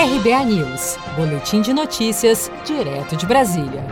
RBA News, Boletim de Notícias, direto de Brasília.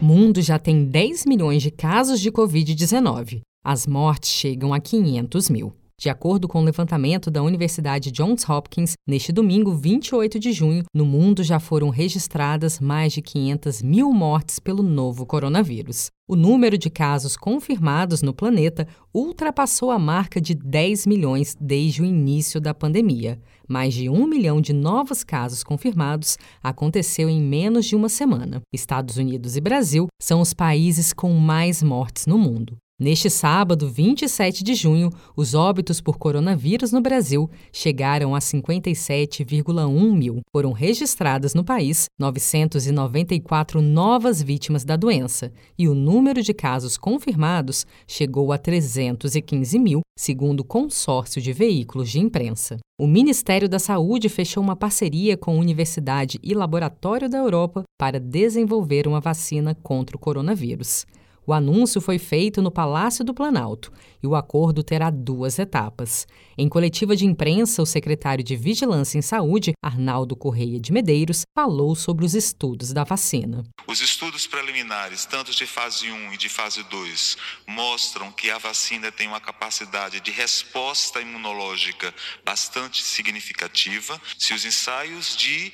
O mundo já tem 10 milhões de casos de Covid-19. As mortes chegam a 500 mil. De acordo com o levantamento da Universidade Johns Hopkins, neste domingo, 28 de junho, no mundo já foram registradas mais de 500 mil mortes pelo novo coronavírus. O número de casos confirmados no planeta ultrapassou a marca de 10 milhões desde o início da pandemia. Mais de um milhão de novos casos confirmados aconteceu em menos de uma semana. Estados Unidos e Brasil são os países com mais mortes no mundo. Neste sábado, 27 de junho, os óbitos por coronavírus no Brasil chegaram a 57,1 mil. Foram registradas no país 994 novas vítimas da doença e o número de casos confirmados chegou a 315 mil, segundo o consórcio de veículos de imprensa. O Ministério da Saúde fechou uma parceria com Universidade e Laboratório da Europa para desenvolver uma vacina contra o coronavírus. O anúncio foi feito no Palácio do Planalto e o acordo terá duas etapas. Em coletiva de imprensa, o secretário de Vigilância em Saúde, Arnaldo Correia de Medeiros, falou sobre os estudos da vacina. Os estudos preliminares, tanto de fase 1 e de fase 2, mostram que a vacina tem uma capacidade de resposta imunológica bastante significativa. Se os ensaios de,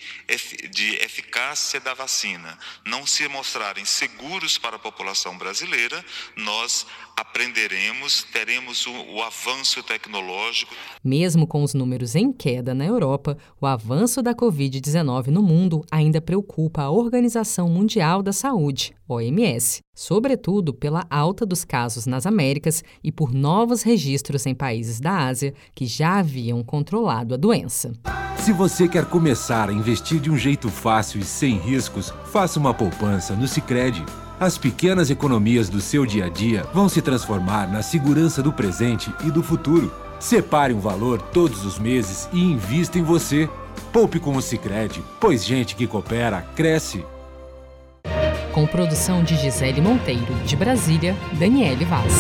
de eficácia da vacina não se mostrarem seguros para a população brasileira, brasileira, nós aprenderemos, teremos o, o, avanço tecnológico. Mesmo com os números em queda na Europa, o avanço da Covid-19 no mundo ainda preocupa a Organização Mundial da Saúde, OMS, sobretudo pela alta dos casos nas Américas e por novos registros em países da Ásia que já haviam controlado a doença. Se você quer começar a investir de um jeito fácil e sem riscos, faça uma poupança no Sicredi. As pequenas economias do seu dia a dia vão se transformar na segurança do presente e do futuro. Separe um valor todos os meses e invista em você. Poupe com o Sicredi, pois gente que coopera cresce. Com produção de Gisele Monteiro, de Brasília, Daniele Vaz.